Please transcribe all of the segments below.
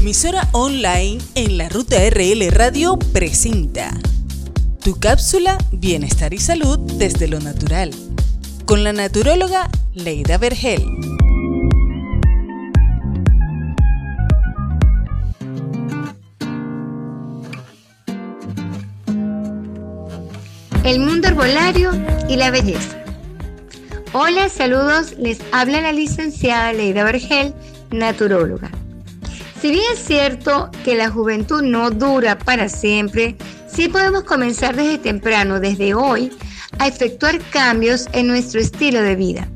emisora online en la ruta RL Radio presenta tu cápsula Bienestar y Salud desde lo natural con la naturóloga Leida Vergel. El mundo herbolario y la belleza. Hola, saludos, les habla la licenciada Leida Vergel, naturóloga. Si bien es cierto que la juventud no dura para siempre, sí podemos comenzar desde temprano, desde hoy, a efectuar cambios en nuestro estilo de vida.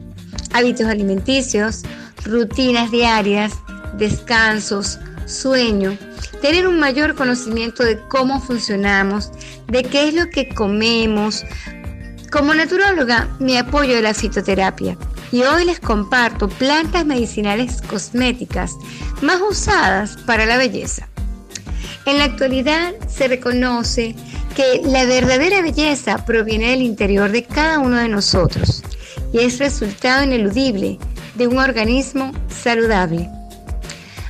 Hábitos alimenticios, rutinas diarias, descansos, sueño, tener un mayor conocimiento de cómo funcionamos, de qué es lo que comemos. Como naturóloga me apoyo de la fitoterapia y hoy les comparto plantas medicinales cosméticas más usadas para la belleza. En la actualidad se reconoce que la verdadera belleza proviene del interior de cada uno de nosotros y es resultado ineludible de un organismo saludable.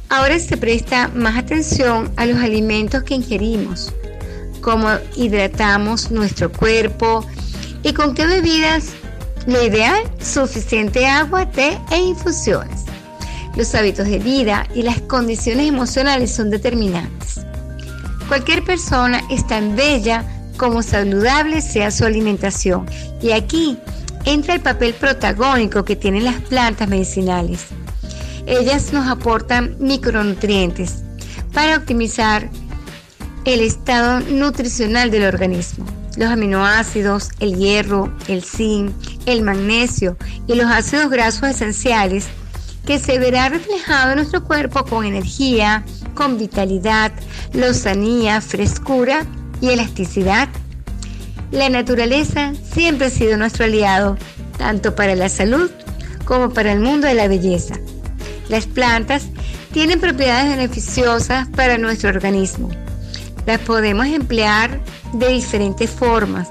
Ahora se presta más atención a los alimentos que ingerimos, cómo hidratamos nuestro cuerpo y con qué bebidas lo ideal, suficiente agua, té e infusiones. Los hábitos de vida y las condiciones emocionales son determinantes. Cualquier persona es tan bella como saludable sea su alimentación. Y aquí entra el papel protagónico que tienen las plantas medicinales. Ellas nos aportan micronutrientes para optimizar el estado nutricional del organismo los aminoácidos, el hierro, el zinc, el magnesio y los ácidos grasos esenciales que se verá reflejado en nuestro cuerpo con energía, con vitalidad, lozanía, frescura y elasticidad. La naturaleza siempre ha sido nuestro aliado, tanto para la salud como para el mundo de la belleza. Las plantas tienen propiedades beneficiosas para nuestro organismo. Las podemos emplear de diferentes formas,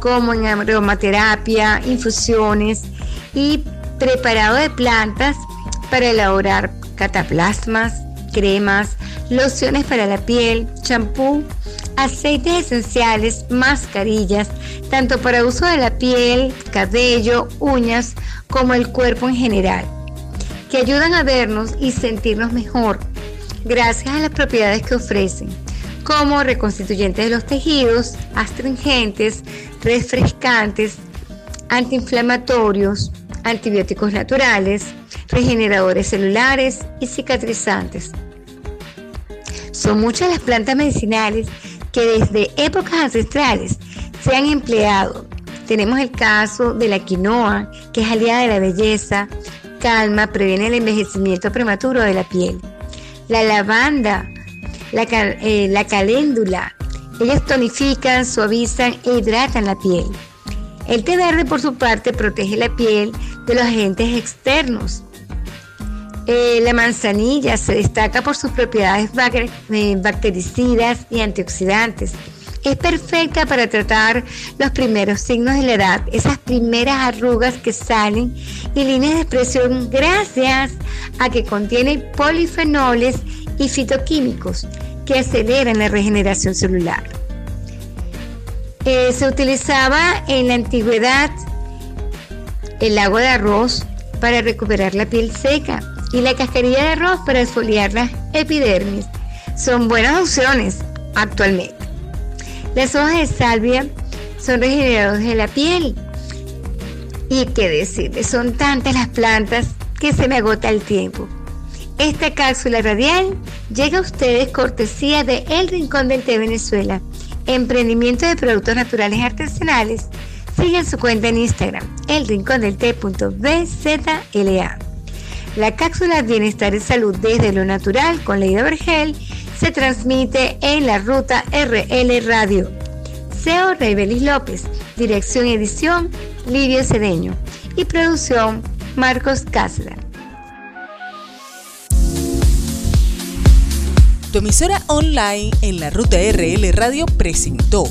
como en aromaterapia, infusiones y preparado de plantas para elaborar cataplasmas, cremas, lociones para la piel, champú, aceites esenciales, mascarillas, tanto para uso de la piel, cabello, uñas, como el cuerpo en general, que ayudan a vernos y sentirnos mejor, gracias a las propiedades que ofrecen como reconstituyentes de los tejidos, astringentes, refrescantes, antiinflamatorios, antibióticos naturales, regeneradores celulares y cicatrizantes. Son muchas las plantas medicinales que desde épocas ancestrales se han empleado. Tenemos el caso de la quinoa, que es aliada de la belleza, calma, previene el envejecimiento prematuro de la piel. La lavanda, eh, la, caléndula. Ellas tonifican, suavizan e hidratan la piel. El té verde, por su parte, protege la piel de los agentes externos. Eh, la manzanilla se destaca por sus propiedades eh, bactericidas y antioxidantes. Es perfecta para tratar los primeros signos de la edad, esas primeras arrugas que salen y líneas de expresión gracias a que contiene polifenoles y fitoquímicos que aceleran la regeneración celular. Eh, se utilizaba en la antigüedad el agua de arroz para recuperar la piel seca y la cascarilla de arroz para exfoliar la epidermis. Son buenas opciones actualmente. Las hojas de salvia son regeneradores de la piel. Y qué decirles, son tantas las plantas que se me agota el tiempo. Esta cápsula radial llega a ustedes cortesía de El Rincón del Té Venezuela, emprendimiento de productos naturales artesanales. Sigan su cuenta en Instagram, elrincondelté.bzla. La cápsula Bienestar y Salud desde lo natural con Leida Vergel se transmite en la ruta RL Radio. SEO Reybelis López, dirección y edición Livio Cedeño y producción Marcos Cáceres. Tu emisora online en la ruta RL Radio presentó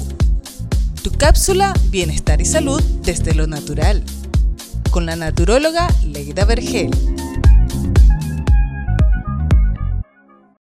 tu cápsula Bienestar y Salud desde lo natural con la naturóloga Leida Vergel.